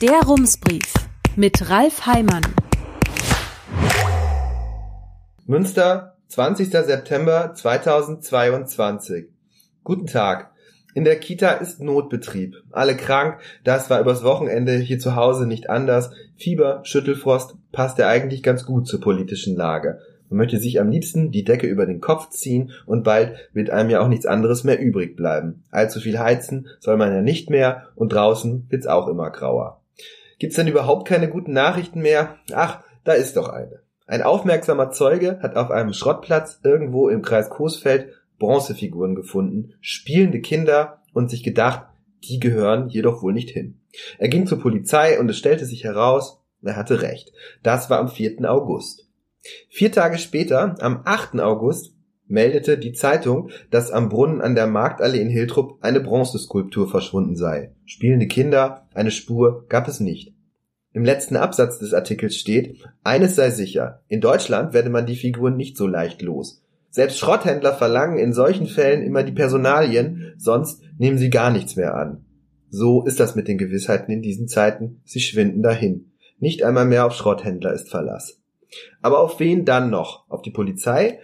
Der Rumsbrief mit Ralf Heimann. Münster, 20. September 2022. Guten Tag. In der Kita ist Notbetrieb. Alle krank, das war übers Wochenende hier zu Hause nicht anders. Fieber, Schüttelfrost passt ja eigentlich ganz gut zur politischen Lage. Man möchte sich am liebsten die Decke über den Kopf ziehen und bald wird einem ja auch nichts anderes mehr übrig bleiben. Allzu viel heizen soll man ja nicht mehr und draußen wird's auch immer grauer. Gibt's denn überhaupt keine guten Nachrichten mehr? Ach, da ist doch eine. Ein aufmerksamer Zeuge hat auf einem Schrottplatz irgendwo im Kreis Coesfeld Bronzefiguren gefunden, spielende Kinder und sich gedacht, die gehören hier doch wohl nicht hin. Er ging zur Polizei und es stellte sich heraus, er hatte recht. Das war am 4. August. Vier Tage später, am 8. August, meldete die Zeitung, dass am Brunnen an der Marktallee in Hiltrup eine Bronzeskulptur verschwunden sei. Spielende Kinder, eine Spur gab es nicht. Im letzten Absatz des Artikels steht, eines sei sicher, in Deutschland werde man die Figuren nicht so leicht los. Selbst Schrotthändler verlangen in solchen Fällen immer die Personalien, sonst nehmen sie gar nichts mehr an. So ist das mit den Gewissheiten in diesen Zeiten, sie schwinden dahin. Nicht einmal mehr auf Schrotthändler ist Verlass. Aber auf wen dann noch? Auf die Polizei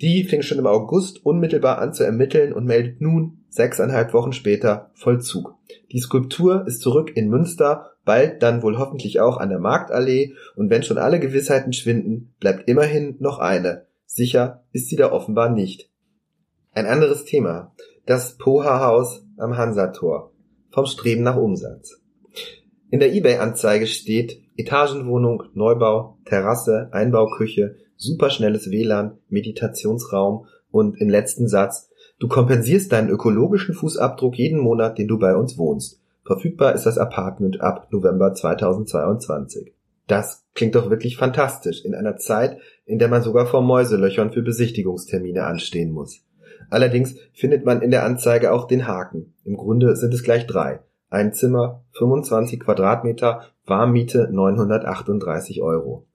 die fing schon im August unmittelbar an zu ermitteln und meldet nun, sechseinhalb Wochen später, Vollzug. Die Skulptur ist zurück in Münster, bald dann wohl hoffentlich auch an der Marktallee, und wenn schon alle Gewissheiten schwinden, bleibt immerhin noch eine. Sicher ist sie da offenbar nicht. Ein anderes Thema. Das Poha-Haus am Hansator. Vom Streben nach Umsatz. In der Ebay-Anzeige steht Etagenwohnung, Neubau, Terrasse, Einbauküche, superschnelles WLAN, Meditationsraum und im letzten Satz, du kompensierst deinen ökologischen Fußabdruck jeden Monat, den du bei uns wohnst. Verfügbar ist das Apartment ab November 2022. Das klingt doch wirklich fantastisch in einer Zeit, in der man sogar vor Mäuselöchern für Besichtigungstermine anstehen muss. Allerdings findet man in der Anzeige auch den Haken. Im Grunde sind es gleich drei. Ein Zimmer, 25 Quadratmeter, Warmmiete 938 Euro.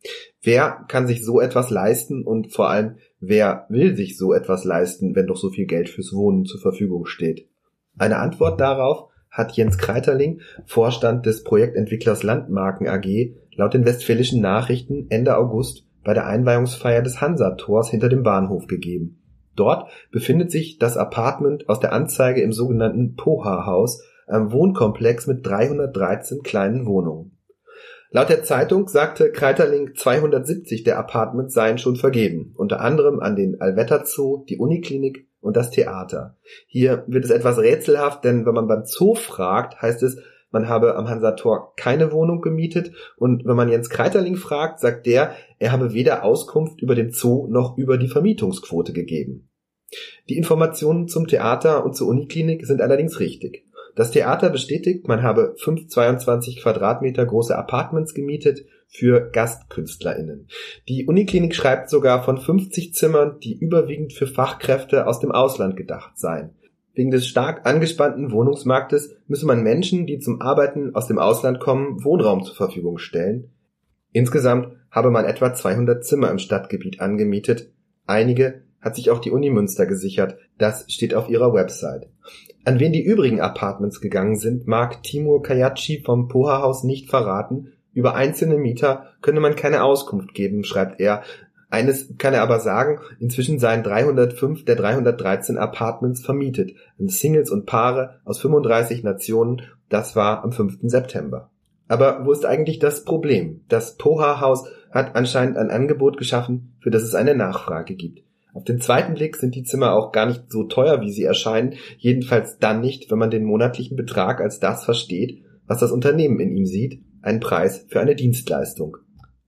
Wer kann sich so etwas leisten und vor allem, wer will sich so etwas leisten, wenn doch so viel Geld fürs Wohnen zur Verfügung steht? Eine Antwort darauf hat Jens Kreiterling, Vorstand des Projektentwicklers Landmarken AG, laut den Westfälischen Nachrichten Ende August bei der Einweihungsfeier des Hansa-Tors hinter dem Bahnhof gegeben. Dort befindet sich das Apartment aus der Anzeige im sogenannten Poha-Haus, einem Wohnkomplex mit 313 kleinen Wohnungen. Laut der Zeitung sagte Kreiterling 270 der Apartments seien schon vergeben, unter anderem an den Alvetter Zoo, die Uniklinik und das Theater. Hier wird es etwas rätselhaft, denn wenn man beim Zoo fragt, heißt es, man habe am Hansator keine Wohnung gemietet und wenn man Jens Kreiterling fragt, sagt der, er habe weder Auskunft über den Zoo noch über die Vermietungsquote gegeben. Die Informationen zum Theater und zur Uniklinik sind allerdings richtig. Das Theater bestätigt, man habe fünf 22 Quadratmeter große Apartments gemietet für GastkünstlerInnen. Die Uniklinik schreibt sogar von 50 Zimmern, die überwiegend für Fachkräfte aus dem Ausland gedacht seien. Wegen des stark angespannten Wohnungsmarktes müsse man Menschen, die zum Arbeiten aus dem Ausland kommen, Wohnraum zur Verfügung stellen. Insgesamt habe man etwa 200 Zimmer im Stadtgebiet angemietet. Einige hat sich auch die Uni Münster gesichert. Das steht auf ihrer Website. An wen die übrigen Apartments gegangen sind, mag Timur Kayachi vom Poha-Haus nicht verraten. Über einzelne Mieter könne man keine Auskunft geben, schreibt er. Eines kann er aber sagen, inzwischen seien 305 der 313 Apartments vermietet an Singles und Paare aus 35 Nationen. Das war am 5. September. Aber wo ist eigentlich das Problem? Das Poha-Haus hat anscheinend ein Angebot geschaffen, für das es eine Nachfrage gibt. Auf den zweiten Blick sind die Zimmer auch gar nicht so teuer, wie sie erscheinen, jedenfalls dann nicht, wenn man den monatlichen Betrag als das versteht, was das Unternehmen in ihm sieht, einen Preis für eine Dienstleistung.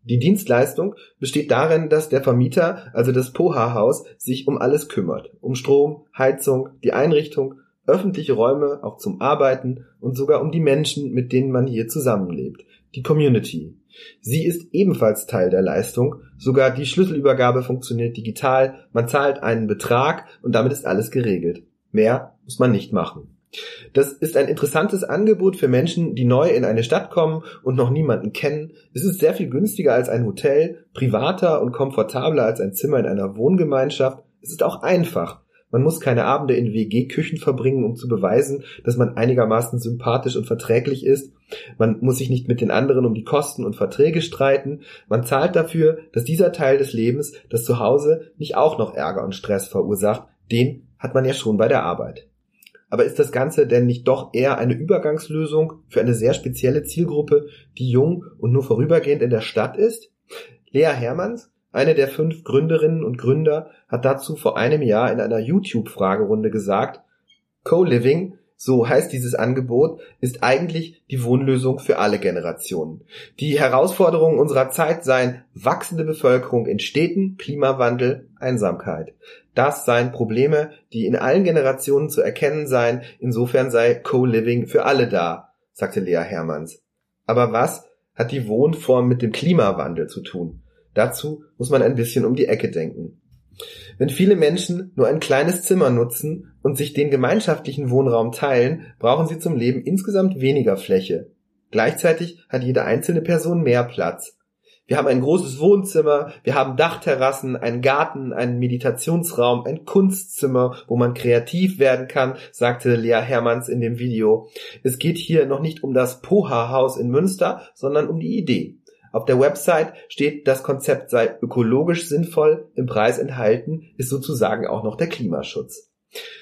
Die Dienstleistung besteht darin, dass der Vermieter, also das Poha-Haus, sich um alles kümmert. Um Strom, Heizung, die Einrichtung, öffentliche Räume auch zum Arbeiten und sogar um die Menschen, mit denen man hier zusammenlebt. Die Community. Sie ist ebenfalls Teil der Leistung, sogar die Schlüsselübergabe funktioniert digital, man zahlt einen Betrag und damit ist alles geregelt. Mehr muss man nicht machen. Das ist ein interessantes Angebot für Menschen, die neu in eine Stadt kommen und noch niemanden kennen. Es ist sehr viel günstiger als ein Hotel, privater und komfortabler als ein Zimmer in einer Wohngemeinschaft. Es ist auch einfach. Man muss keine Abende in WG-Küchen verbringen, um zu beweisen, dass man einigermaßen sympathisch und verträglich ist. Man muss sich nicht mit den anderen um die Kosten und Verträge streiten. Man zahlt dafür, dass dieser Teil des Lebens, das Zuhause, nicht auch noch Ärger und Stress verursacht. Den hat man ja schon bei der Arbeit. Aber ist das Ganze denn nicht doch eher eine Übergangslösung für eine sehr spezielle Zielgruppe, die jung und nur vorübergehend in der Stadt ist? Lea Hermanns, eine der fünf Gründerinnen und Gründer hat dazu vor einem Jahr in einer YouTube-Fragerunde gesagt, Co-Living, so heißt dieses Angebot, ist eigentlich die Wohnlösung für alle Generationen. Die Herausforderungen unserer Zeit seien wachsende Bevölkerung in Städten, Klimawandel, Einsamkeit. Das seien Probleme, die in allen Generationen zu erkennen seien, insofern sei Co-Living für alle da, sagte Lea Hermanns. Aber was hat die Wohnform mit dem Klimawandel zu tun? Dazu muss man ein bisschen um die Ecke denken. Wenn viele Menschen nur ein kleines Zimmer nutzen und sich den gemeinschaftlichen Wohnraum teilen, brauchen sie zum Leben insgesamt weniger Fläche. Gleichzeitig hat jede einzelne Person mehr Platz. Wir haben ein großes Wohnzimmer, wir haben Dachterrassen, einen Garten, einen Meditationsraum, ein Kunstzimmer, wo man kreativ werden kann, sagte Lea Hermanns in dem Video. Es geht hier noch nicht um das Poha-Haus in Münster, sondern um die Idee. Auf der Website steht, das Konzept sei ökologisch sinnvoll, im Preis enthalten ist sozusagen auch noch der Klimaschutz.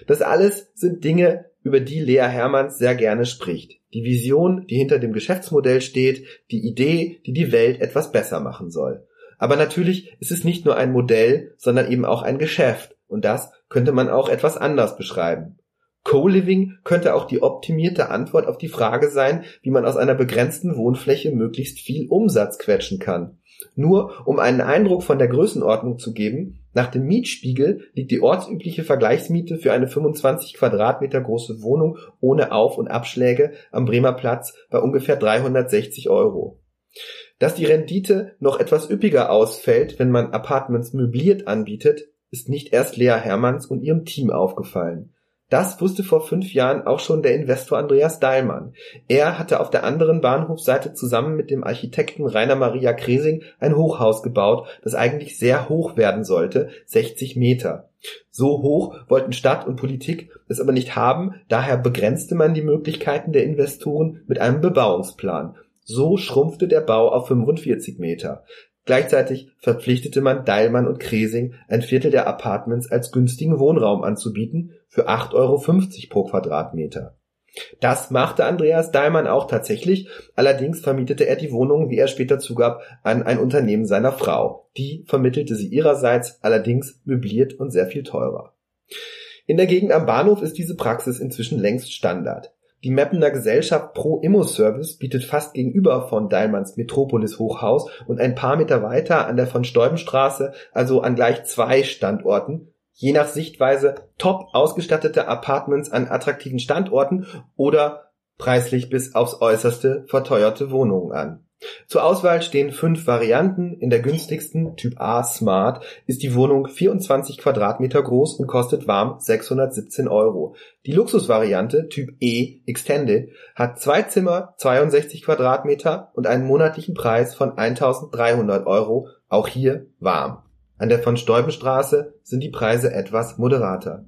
Das alles sind Dinge, über die Lea Hermanns sehr gerne spricht. Die Vision, die hinter dem Geschäftsmodell steht, die Idee, die die Welt etwas besser machen soll. Aber natürlich ist es nicht nur ein Modell, sondern eben auch ein Geschäft. Und das könnte man auch etwas anders beschreiben. Co-Living könnte auch die optimierte Antwort auf die Frage sein, wie man aus einer begrenzten Wohnfläche möglichst viel Umsatz quetschen kann. Nur um einen Eindruck von der Größenordnung zu geben, nach dem Mietspiegel liegt die ortsübliche Vergleichsmiete für eine 25 Quadratmeter große Wohnung ohne Auf- und Abschläge am Bremer Platz bei ungefähr 360 Euro. Dass die Rendite noch etwas üppiger ausfällt, wenn man Apartments möbliert anbietet, ist nicht erst Lea Hermanns und ihrem Team aufgefallen. Das wusste vor fünf Jahren auch schon der Investor Andreas Dahlmann. Er hatte auf der anderen Bahnhofseite zusammen mit dem Architekten Rainer Maria Kresing ein Hochhaus gebaut, das eigentlich sehr hoch werden sollte, 60 Meter. So hoch wollten Stadt und Politik es aber nicht haben, daher begrenzte man die Möglichkeiten der Investoren mit einem Bebauungsplan. So schrumpfte der Bau auf 45 Meter. Gleichzeitig verpflichtete man Deilmann und Kresing, ein Viertel der Apartments als günstigen Wohnraum anzubieten für 8,50 Euro pro Quadratmeter. Das machte Andreas Dahlmann auch tatsächlich, allerdings vermietete er die Wohnung, wie er später zugab, an ein Unternehmen seiner Frau. Die vermittelte sie ihrerseits, allerdings möbliert und sehr viel teurer. In der Gegend am Bahnhof ist diese Praxis inzwischen längst Standard. Die Mappener Gesellschaft Pro Immo Service bietet fast gegenüber von Deilmanns Metropolis Hochhaus und ein paar Meter weiter an der von Steubenstraße, also an gleich zwei Standorten, je nach Sichtweise top ausgestattete Apartments an attraktiven Standorten oder preislich bis aufs äußerste verteuerte Wohnungen an. Zur Auswahl stehen fünf Varianten. In der günstigsten, Typ A Smart, ist die Wohnung 24 Quadratmeter groß und kostet warm 617 Euro. Die Luxusvariante, Typ E Extended, hat zwei Zimmer, 62 Quadratmeter und einen monatlichen Preis von 1300 Euro, auch hier warm. An der von Steubenstraße sind die Preise etwas moderater.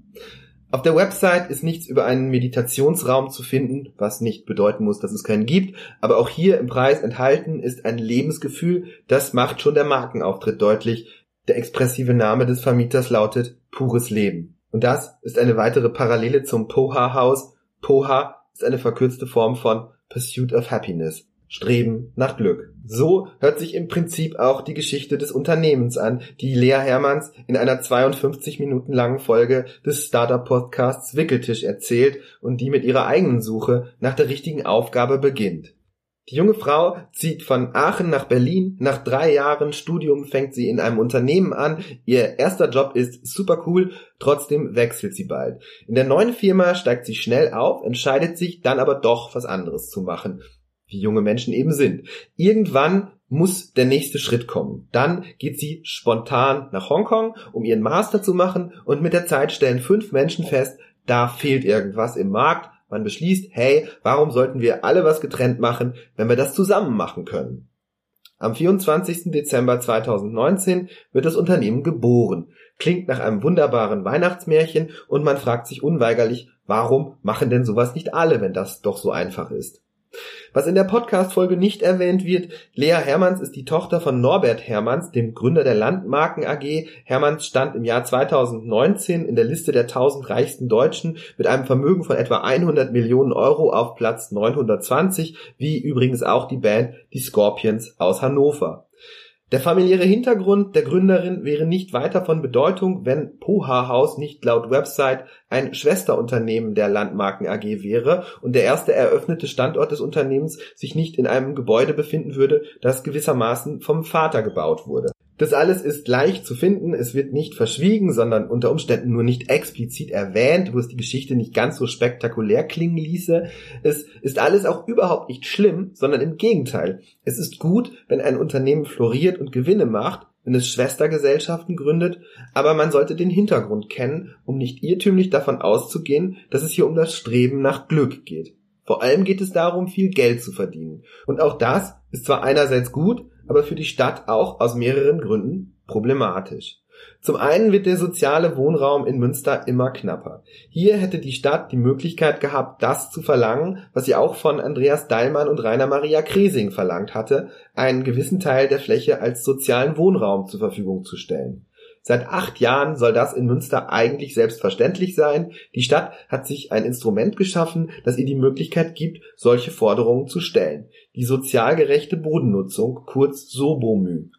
Auf der Website ist nichts über einen Meditationsraum zu finden, was nicht bedeuten muss, dass es keinen gibt, aber auch hier im Preis enthalten ist ein Lebensgefühl, das macht schon der Markenauftritt deutlich. Der expressive Name des Vermieters lautet Pures Leben. Und das ist eine weitere Parallele zum Poha-Haus. Poha ist eine verkürzte Form von Pursuit of Happiness. Streben nach Glück. So hört sich im Prinzip auch die Geschichte des Unternehmens an, die Lea Hermanns in einer 52 Minuten langen Folge des Startup Podcasts Wickeltisch erzählt und die mit ihrer eigenen Suche nach der richtigen Aufgabe beginnt. Die junge Frau zieht von Aachen nach Berlin. Nach drei Jahren Studium fängt sie in einem Unternehmen an. Ihr erster Job ist super cool, trotzdem wechselt sie bald. In der neuen Firma steigt sie schnell auf, entscheidet sich dann aber doch was anderes zu machen wie junge Menschen eben sind. Irgendwann muss der nächste Schritt kommen. Dann geht sie spontan nach Hongkong, um ihren Master zu machen und mit der Zeit stellen fünf Menschen fest, da fehlt irgendwas im Markt. Man beschließt, hey, warum sollten wir alle was getrennt machen, wenn wir das zusammen machen können? Am 24. Dezember 2019 wird das Unternehmen geboren. klingt nach einem wunderbaren Weihnachtsmärchen und man fragt sich unweigerlich, warum machen denn sowas nicht alle, wenn das doch so einfach ist? Was in der Podcast-Folge nicht erwähnt wird, Lea Hermanns ist die Tochter von Norbert Hermanns, dem Gründer der Landmarken AG. Hermanns stand im Jahr 2019 in der Liste der 1000 reichsten Deutschen mit einem Vermögen von etwa 100 Millionen Euro auf Platz 920, wie übrigens auch die Band Die Scorpions aus Hannover. Der familiäre Hintergrund der Gründerin wäre nicht weiter von Bedeutung, wenn Poha House nicht laut Website ein Schwesterunternehmen der Landmarken AG wäre und der erste eröffnete Standort des Unternehmens sich nicht in einem Gebäude befinden würde, das gewissermaßen vom Vater gebaut wurde. Das alles ist leicht zu finden, es wird nicht verschwiegen, sondern unter Umständen nur nicht explizit erwähnt, wo es die Geschichte nicht ganz so spektakulär klingen ließe. Es ist alles auch überhaupt nicht schlimm, sondern im Gegenteil. Es ist gut, wenn ein Unternehmen floriert und Gewinne macht, wenn es Schwestergesellschaften gründet, aber man sollte den Hintergrund kennen, um nicht irrtümlich davon auszugehen, dass es hier um das Streben nach Glück geht. Vor allem geht es darum, viel Geld zu verdienen. Und auch das ist zwar einerseits gut, aber für die Stadt auch aus mehreren Gründen problematisch. Zum einen wird der soziale Wohnraum in Münster immer knapper. Hier hätte die Stadt die Möglichkeit gehabt, das zu verlangen, was sie auch von Andreas Dallmann und Rainer Maria Kresing verlangt hatte, einen gewissen Teil der Fläche als sozialen Wohnraum zur Verfügung zu stellen. Seit acht Jahren soll das in Münster eigentlich selbstverständlich sein. Die Stadt hat sich ein Instrument geschaffen, das ihr die Möglichkeit gibt, solche Forderungen zu stellen. Die sozial gerechte Bodennutzung, kurz SOBOMÜ.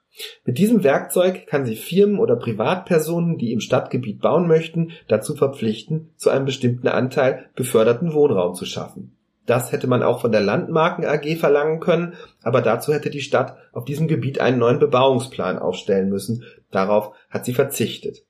Mit diesem Werkzeug kann sie Firmen oder Privatpersonen, die im Stadtgebiet bauen möchten, dazu verpflichten, zu einem bestimmten Anteil beförderten Wohnraum zu schaffen. Das hätte man auch von der Landmarken AG verlangen können, aber dazu hätte die Stadt auf diesem Gebiet einen neuen Bebauungsplan aufstellen müssen. Darauf hat sie verzichtet.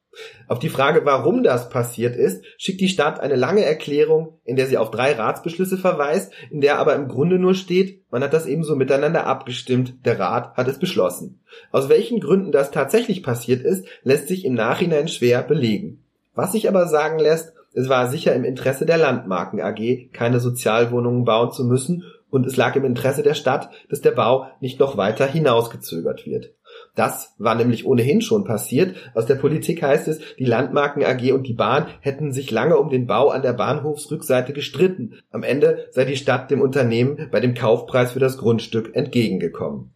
Auf die Frage, warum das passiert ist, schickt die Stadt eine lange Erklärung, in der sie auf drei Ratsbeschlüsse verweist, in der aber im Grunde nur steht, man hat das ebenso miteinander abgestimmt, der Rat hat es beschlossen. Aus welchen Gründen das tatsächlich passiert ist, lässt sich im Nachhinein schwer belegen. Was sich aber sagen lässt, es war sicher im Interesse der Landmarken AG, keine Sozialwohnungen bauen zu müssen, und es lag im Interesse der Stadt, dass der Bau nicht noch weiter hinausgezögert wird. Das war nämlich ohnehin schon passiert. Aus der Politik heißt es, die Landmarken AG und die Bahn hätten sich lange um den Bau an der Bahnhofsrückseite gestritten. Am Ende sei die Stadt dem Unternehmen bei dem Kaufpreis für das Grundstück entgegengekommen.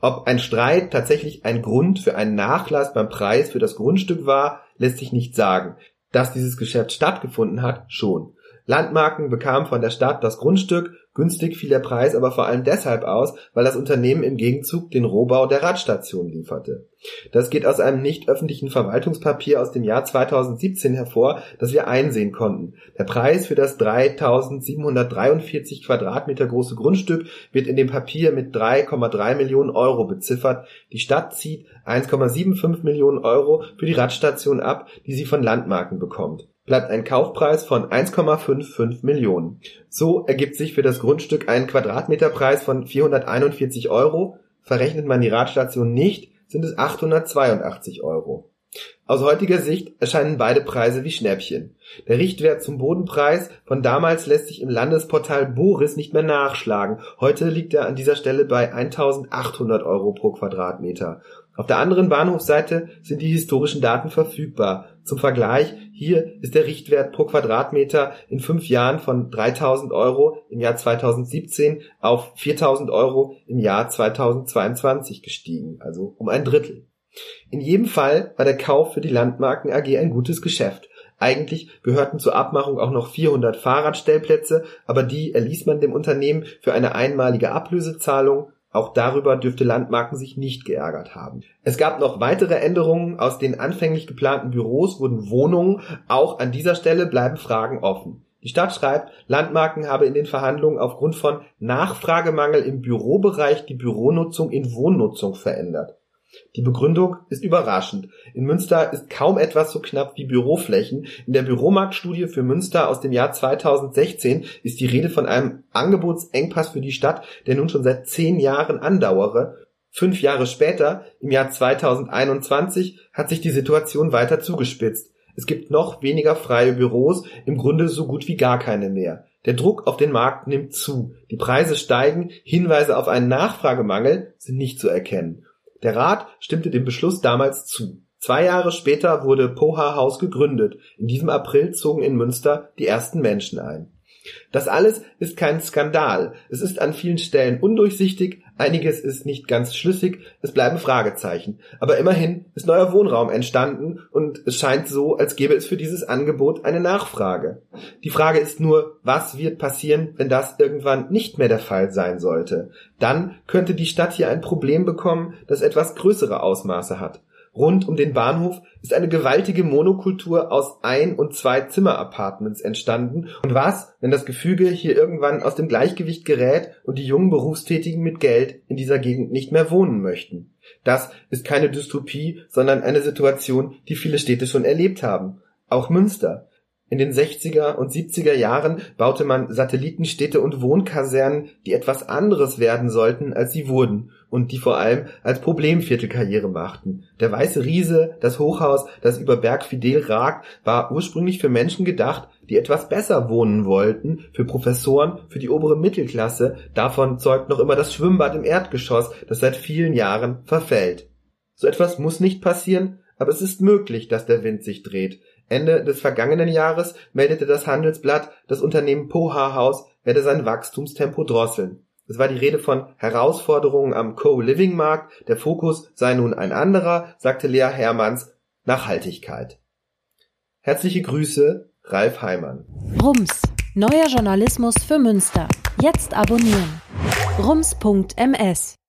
Ob ein Streit tatsächlich ein Grund für einen Nachlass beim Preis für das Grundstück war, lässt sich nicht sagen dass dieses Geschäft stattgefunden hat, schon. Landmarken bekam von der Stadt das Grundstück, günstig fiel der Preis aber vor allem deshalb aus, weil das Unternehmen im Gegenzug den Rohbau der Radstation lieferte. Das geht aus einem nicht öffentlichen Verwaltungspapier aus dem Jahr 2017 hervor, das wir einsehen konnten. Der Preis für das 3743 Quadratmeter große Grundstück wird in dem Papier mit 3,3 Millionen Euro beziffert. Die Stadt zieht 1,75 Millionen Euro für die Radstation ab, die sie von Landmarken bekommt bleibt ein Kaufpreis von 1,55 Millionen. So ergibt sich für das Grundstück ein Quadratmeterpreis von 441 Euro. Verrechnet man die Radstation nicht, sind es 882 Euro. Aus heutiger Sicht erscheinen beide Preise wie Schnäppchen. Der Richtwert zum Bodenpreis von damals lässt sich im Landesportal Boris nicht mehr nachschlagen. Heute liegt er an dieser Stelle bei 1800 Euro pro Quadratmeter. Auf der anderen Bahnhofseite sind die historischen Daten verfügbar. Zum Vergleich, hier ist der Richtwert pro Quadratmeter in fünf Jahren von 3000 Euro im Jahr 2017 auf 4000 Euro im Jahr 2022 gestiegen, also um ein Drittel. In jedem Fall war der Kauf für die Landmarken AG ein gutes Geschäft. Eigentlich gehörten zur Abmachung auch noch 400 Fahrradstellplätze, aber die erließ man dem Unternehmen für eine einmalige Ablösezahlung auch darüber dürfte Landmarken sich nicht geärgert haben. Es gab noch weitere Änderungen. Aus den anfänglich geplanten Büros wurden Wohnungen. Auch an dieser Stelle bleiben Fragen offen. Die Stadt schreibt, Landmarken habe in den Verhandlungen aufgrund von Nachfragemangel im Bürobereich die Büronutzung in Wohnnutzung verändert. Die Begründung ist überraschend. In Münster ist kaum etwas so knapp wie Büroflächen. In der Büromarktstudie für Münster aus dem Jahr 2016 ist die Rede von einem Angebotsengpass für die Stadt, der nun schon seit zehn Jahren andauere. Fünf Jahre später, im Jahr 2021, hat sich die Situation weiter zugespitzt. Es gibt noch weniger freie Büros, im Grunde so gut wie gar keine mehr. Der Druck auf den Markt nimmt zu. Die Preise steigen, Hinweise auf einen Nachfragemangel sind nicht zu erkennen. Der Rat stimmte dem Beschluss damals zu. Zwei Jahre später wurde Poha Haus gegründet. In diesem April zogen in Münster die ersten Menschen ein. Das alles ist kein Skandal. Es ist an vielen Stellen undurchsichtig, einiges ist nicht ganz schlüssig, es bleiben Fragezeichen. Aber immerhin ist neuer Wohnraum entstanden und es scheint so, als gäbe es für dieses Angebot eine Nachfrage. Die Frage ist nur, was wird passieren, wenn das irgendwann nicht mehr der Fall sein sollte? Dann könnte die Stadt hier ein Problem bekommen, das etwas größere Ausmaße hat. Rund um den Bahnhof ist eine gewaltige Monokultur aus Ein- und zwei Zimmer-Apartments entstanden. Und was, wenn das Gefüge hier irgendwann aus dem Gleichgewicht gerät und die jungen Berufstätigen mit Geld in dieser Gegend nicht mehr wohnen möchten? Das ist keine Dystopie, sondern eine Situation, die viele Städte schon erlebt haben. Auch Münster. In den 60er und 70er Jahren baute man Satellitenstädte und Wohnkasernen, die etwas anderes werden sollten, als sie wurden und die vor allem als Problemviertel Karriere machten. Der Weiße Riese, das Hochhaus, das über Berg Fidel ragt, war ursprünglich für Menschen gedacht, die etwas besser wohnen wollten, für Professoren, für die obere Mittelklasse. Davon zeugt noch immer das Schwimmbad im Erdgeschoss, das seit vielen Jahren verfällt. So etwas muss nicht passieren, aber es ist möglich, dass der Wind sich dreht. Ende des vergangenen Jahres meldete das Handelsblatt, das Unternehmen Poha House werde sein Wachstumstempo drosseln. Es war die Rede von Herausforderungen am Co-Living-Markt. Der Fokus sei nun ein anderer, sagte Lea Hermanns. Nachhaltigkeit. Herzliche Grüße, Ralf Heimann. Rums. Neuer Journalismus für Münster. Jetzt abonnieren. Rums.ms